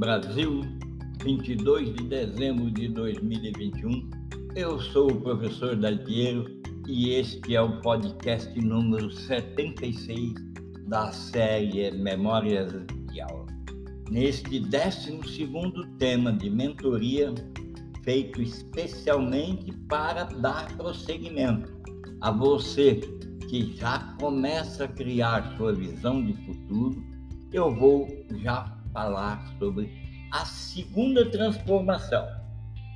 Brasil, 22 de dezembro de 2021. Eu sou o professor Dalpiero e este é o podcast número 76 da série Memórias de Aula. Neste 12 tema de mentoria, feito especialmente para dar prosseguimento a você que já começa a criar sua visão de futuro, eu vou já falar sobre a segunda transformação.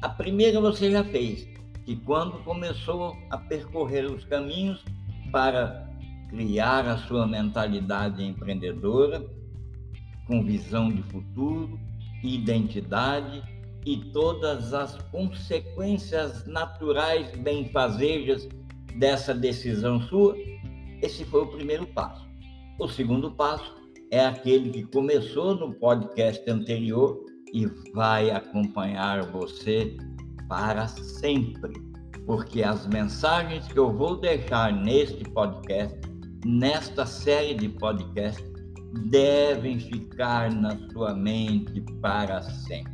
A primeira você já fez, que quando começou a percorrer os caminhos para criar a sua mentalidade empreendedora, com visão de futuro, identidade e todas as consequências naturais benfazejas dessa decisão sua, esse foi o primeiro passo. O segundo passo é aquele que começou no podcast anterior e vai acompanhar você para sempre, porque as mensagens que eu vou deixar neste podcast, nesta série de podcast, devem ficar na sua mente para sempre.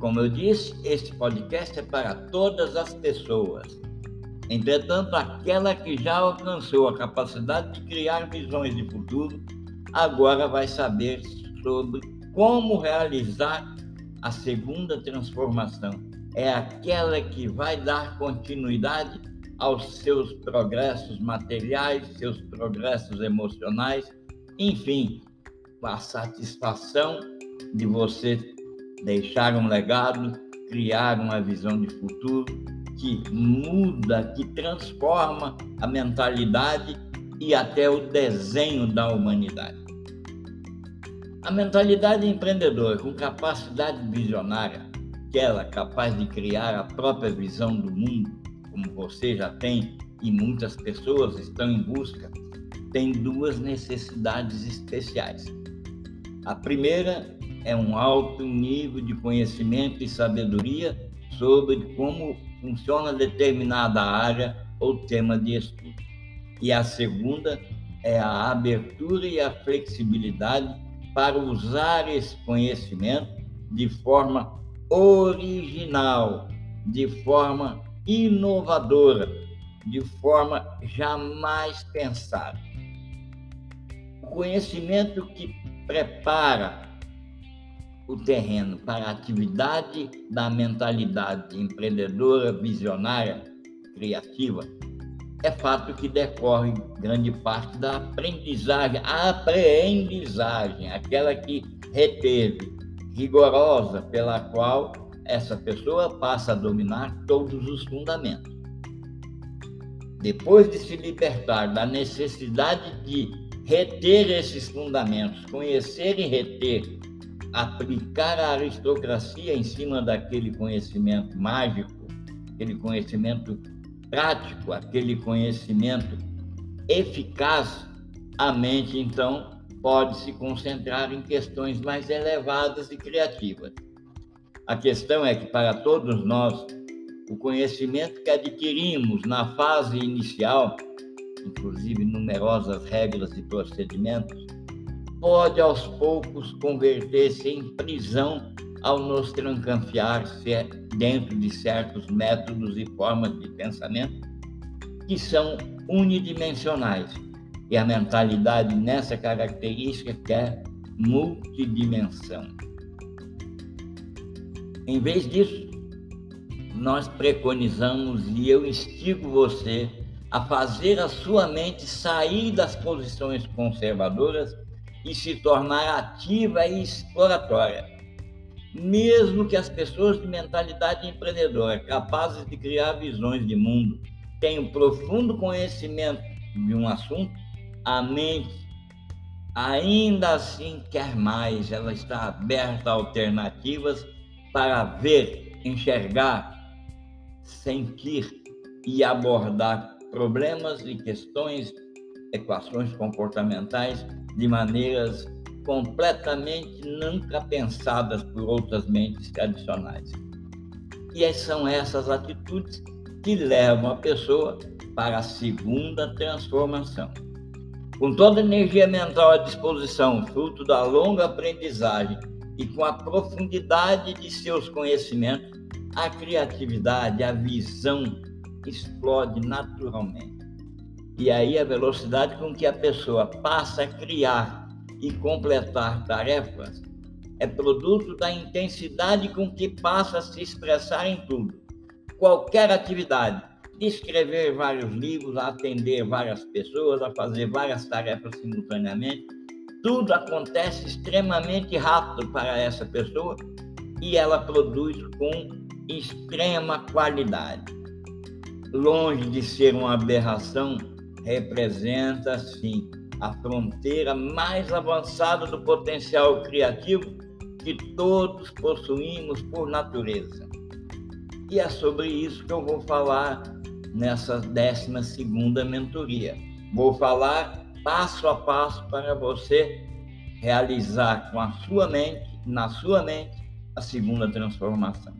Como eu disse, este podcast é para todas as pessoas. Entretanto, aquela que já alcançou a capacidade de criar visões de futuro agora vai saber sobre como realizar a segunda transformação. É aquela que vai dar continuidade aos seus progressos materiais, seus progressos emocionais, enfim, a satisfação de você deixar um legado, criar uma visão de futuro que muda, que transforma a mentalidade e até o desenho da humanidade. A mentalidade empreendedora com capacidade visionária, aquela capaz de criar a própria visão do mundo, como você já tem e muitas pessoas estão em busca, tem duas necessidades especiais. A primeira é um alto nível de conhecimento e sabedoria sobre como funciona determinada área ou tema de estudo. E a segunda é a abertura e a flexibilidade para usar esse conhecimento de forma original, de forma inovadora, de forma jamais pensada. O conhecimento que prepara o terreno para a atividade da mentalidade empreendedora, visionária, criativa, é fato que decorre grande parte da aprendizagem, a aprendizagem, aquela que reteve, rigorosa, pela qual essa pessoa passa a dominar todos os fundamentos. Depois de se libertar da necessidade de reter esses fundamentos, conhecer e reter, aplicar a aristocracia em cima daquele conhecimento mágico, aquele conhecimento prático, aquele conhecimento eficaz, a mente então pode se concentrar em questões mais elevadas e criativas. A questão é que para todos nós, o conhecimento que adquirimos na fase inicial, inclusive numerosas regras e procedimentos, pode aos poucos converter-se em prisão ao nos trancanfiar dentro de certos métodos e formas de pensamento que são unidimensionais. E a mentalidade nessa característica quer multidimensão. Em vez disso, nós preconizamos e eu instigo você a fazer a sua mente sair das posições conservadoras e se tornar ativa e exploratória mesmo que as pessoas de mentalidade empreendedora, capazes de criar visões de mundo, tenham profundo conhecimento de um assunto, a mente ainda assim quer mais, ela está aberta a alternativas para ver, enxergar, sentir e abordar problemas e questões, equações comportamentais de maneiras completamente nunca pensadas por outras mentes tradicionais. E são essas atitudes que levam a pessoa para a segunda transformação. Com toda a energia mental à disposição, fruto da longa aprendizagem e com a profundidade de seus conhecimentos, a criatividade, a visão explode naturalmente. E aí a velocidade com que a pessoa passa a criar e completar tarefas é produto da intensidade com que passa a se expressar em tudo. Qualquer atividade, de escrever vários livros, atender várias pessoas, a fazer várias tarefas simultaneamente, tudo acontece extremamente rápido para essa pessoa e ela produz com extrema qualidade. Longe de ser uma aberração, representa, sim, a fronteira mais avançada do potencial criativo que todos possuímos por natureza. E é sobre isso que eu vou falar nessa 12 segunda mentoria. Vou falar passo a passo para você realizar com a sua mente, na sua mente, a segunda transformação.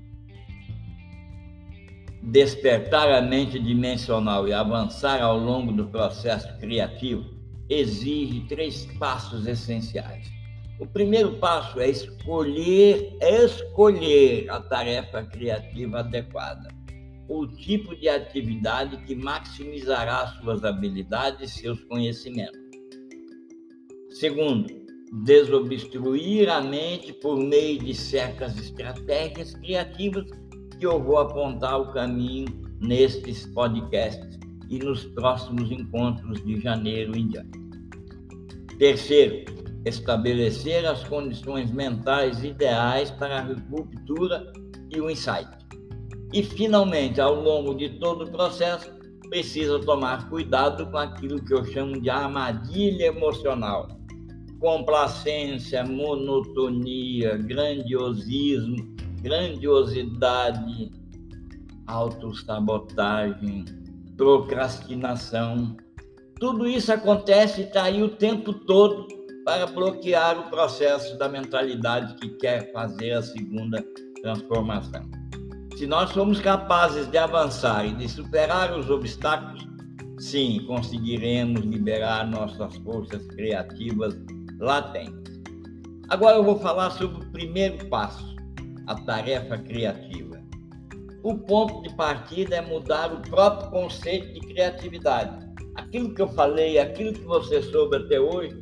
Despertar a mente dimensional e avançar ao longo do processo criativo exige três passos essenciais. O primeiro passo é escolher, escolher a tarefa criativa adequada, o tipo de atividade que maximizará suas habilidades e seus conhecimentos. Segundo, desobstruir a mente por meio de certas estratégias criativas que eu vou apontar o caminho nestes podcasts e nos próximos encontros de janeiro em diante. Terceiro, estabelecer as condições mentais ideais para a ruptura e o insight. E, finalmente, ao longo de todo o processo, precisa tomar cuidado com aquilo que eu chamo de armadilha emocional. Complacência, monotonia, grandiosismo, grandiosidade, autossabotagem, procrastinação. Tudo isso acontece e está aí o tempo todo para bloquear o processo da mentalidade que quer fazer a segunda transformação. Se nós somos capazes de avançar e de superar os obstáculos, sim, conseguiremos liberar nossas forças criativas latentes. Agora eu vou falar sobre o primeiro passo, a tarefa criativa. O ponto de partida é mudar o próprio conceito de criatividade. Aquilo que eu falei, aquilo que você soube até hoje,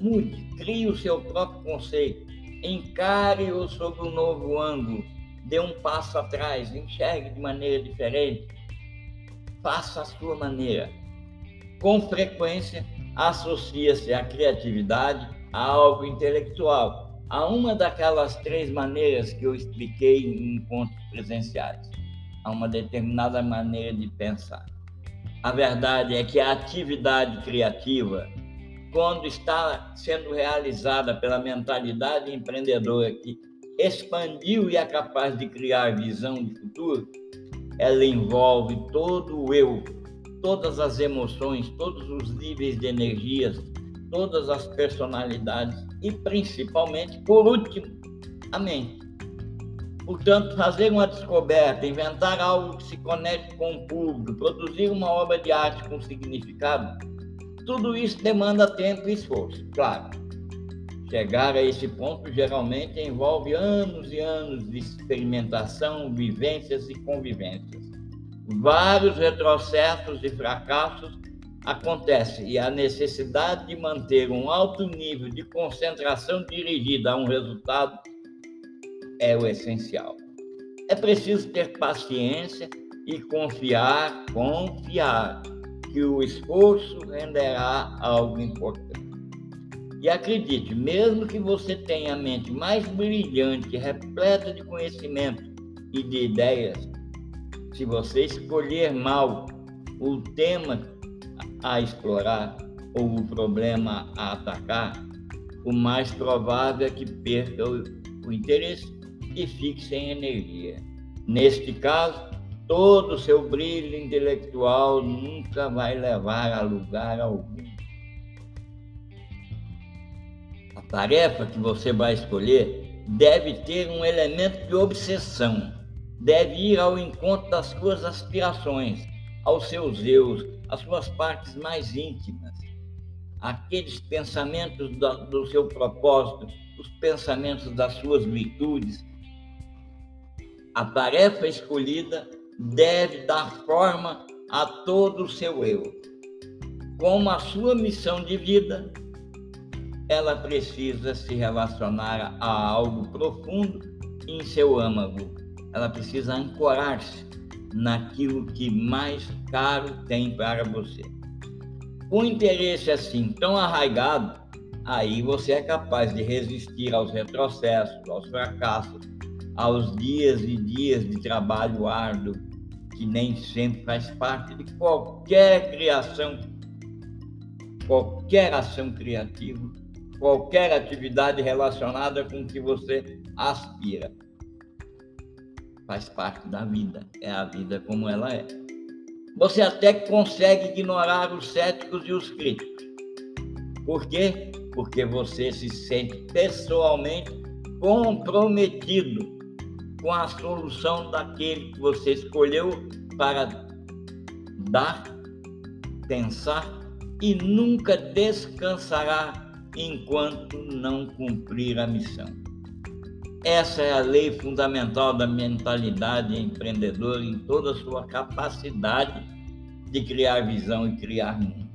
Mude, crie o seu próprio conceito, encare-o sob um novo ângulo, dê um passo atrás, enxergue de maneira diferente, faça a sua maneira. Com frequência, associa-se a criatividade a algo intelectual, a uma daquelas três maneiras que eu expliquei em encontros presenciais, a uma determinada maneira de pensar. A verdade é que a atividade criativa quando está sendo realizada pela mentalidade empreendedora que expandiu e é capaz de criar visão de futuro, ela envolve todo o eu, todas as emoções, todos os níveis de energias, todas as personalidades e principalmente, por último, a mente. Portanto, fazer uma descoberta, inventar algo que se conecte com o público, produzir uma obra de arte com significado, tudo isso demanda tempo e esforço, claro. Chegar a esse ponto geralmente envolve anos e anos de experimentação, vivências e convivências. Vários retrocessos e fracassos acontecem e a necessidade de manter um alto nível de concentração dirigida a um resultado é o essencial. É preciso ter paciência e confiar, confiar que o esforço renderá algo importante. E acredite, mesmo que você tenha a mente mais brilhante, repleta de conhecimento e de ideias, se você escolher mal o tema a explorar ou o problema a atacar, o mais provável é que perca o, o interesse e fique sem energia. Neste caso, todo o seu brilho intelectual nunca vai levar a lugar algum. A tarefa que você vai escolher deve ter um elemento de obsessão, deve ir ao encontro das suas aspirações, aos seus eus, às suas partes mais íntimas. aqueles pensamentos do, do seu propósito, os pensamentos das suas virtudes. A tarefa escolhida deve dar forma a todo o seu eu. Como a sua missão de vida, ela precisa se relacionar a algo profundo em seu âmago. Ela precisa ancorar-se naquilo que mais caro tem para você. Com interesse assim tão arraigado, aí você é capaz de resistir aos retrocessos, aos fracassos, aos dias e dias de trabalho árduo, que nem sempre faz parte de qualquer criação, qualquer ação criativa, qualquer atividade relacionada com o que você aspira. Faz parte da vida, é a vida como ela é. Você até consegue ignorar os céticos e os críticos. Por quê? Porque você se sente pessoalmente comprometido com a solução daquele que você escolheu para dar, pensar e nunca descansará enquanto não cumprir a missão. Essa é a lei fundamental da mentalidade empreendedora em toda a sua capacidade de criar visão e criar mundo.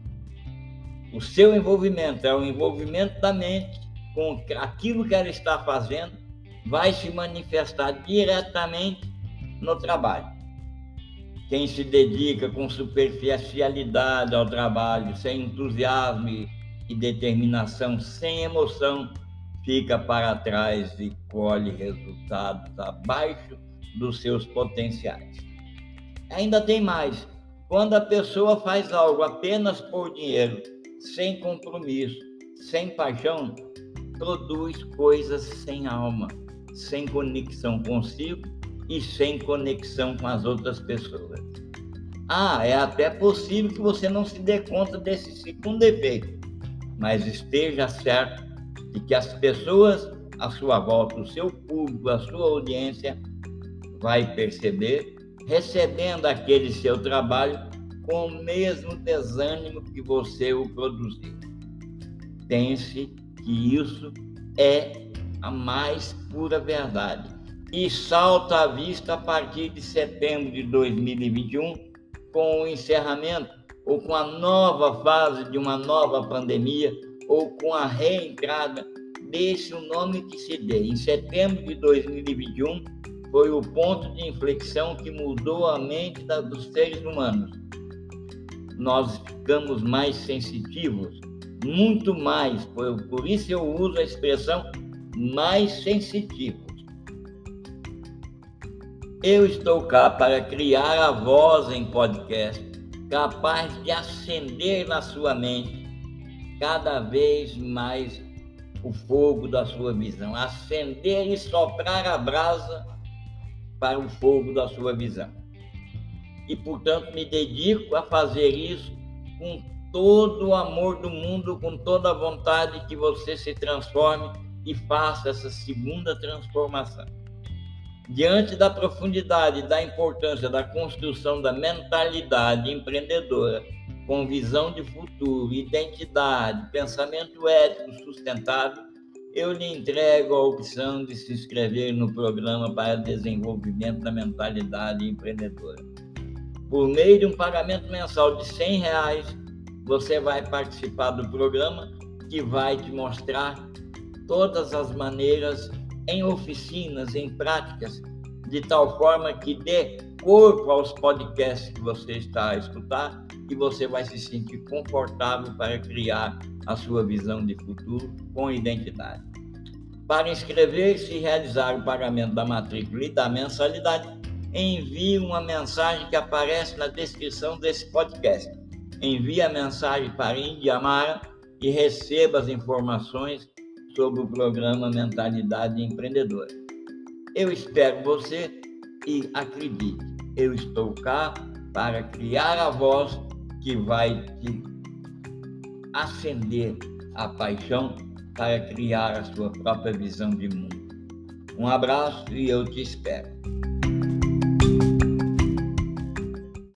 O seu envolvimento é o envolvimento da mente com aquilo que ela está fazendo, vai se manifestar diretamente no trabalho. Quem se dedica com superficialidade ao trabalho, sem entusiasmo e determinação, sem emoção, fica para trás e colhe resultados abaixo dos seus potenciais. Ainda tem mais. Quando a pessoa faz algo apenas por dinheiro, sem compromisso, sem paixão, produz coisas sem alma, sem conexão consigo e sem conexão com as outras pessoas. Ah, é até possível que você não se dê conta desse segundo efeito, mas esteja certo e que as pessoas à sua volta, o seu público, a sua audiência, vai perceber, recebendo aquele seu trabalho com o mesmo desânimo que você o produziu. Pense que isso é a mais pura verdade. E salta à vista a partir de setembro de 2021, com o encerramento ou com a nova fase de uma nova pandemia ou com a reentrada, deixe o nome que se dê. Em setembro de 2021, foi o ponto de inflexão que mudou a mente dos seres humanos. Nós ficamos mais sensitivos, muito mais, por, por isso eu uso a expressão mais sensitivos. Eu estou cá para criar a voz em podcast, capaz de acender na sua mente cada vez mais o fogo da sua visão, acender e soprar a brasa para o fogo da sua visão. E, portanto, me dedico a fazer isso com todo o amor do mundo, com toda a vontade que você se transforme e faça essa segunda transformação. Diante da profundidade da importância da construção da mentalidade empreendedora, com visão de futuro, identidade, pensamento ético sustentável, eu lhe entrego a opção de se inscrever no programa para desenvolvimento da mentalidade empreendedora. Por meio de um pagamento mensal de 100 reais, você vai participar do programa que vai te mostrar todas as maneiras em oficinas, em práticas, de tal forma que dê corpo aos podcasts que você está a escutar e você vai se sentir confortável para criar a sua visão de futuro com identidade. Para inscrever-se e realizar o pagamento da matrícula e da mensalidade, envie uma mensagem que aparece na descrição desse podcast. Envie a mensagem para Indiamara e receba as informações sobre o programa Mentalidade Empreendedora. Eu espero você e acredite, eu estou cá para criar a voz que vai te acender a paixão para criar a sua própria visão de mundo. Um abraço e eu te espero.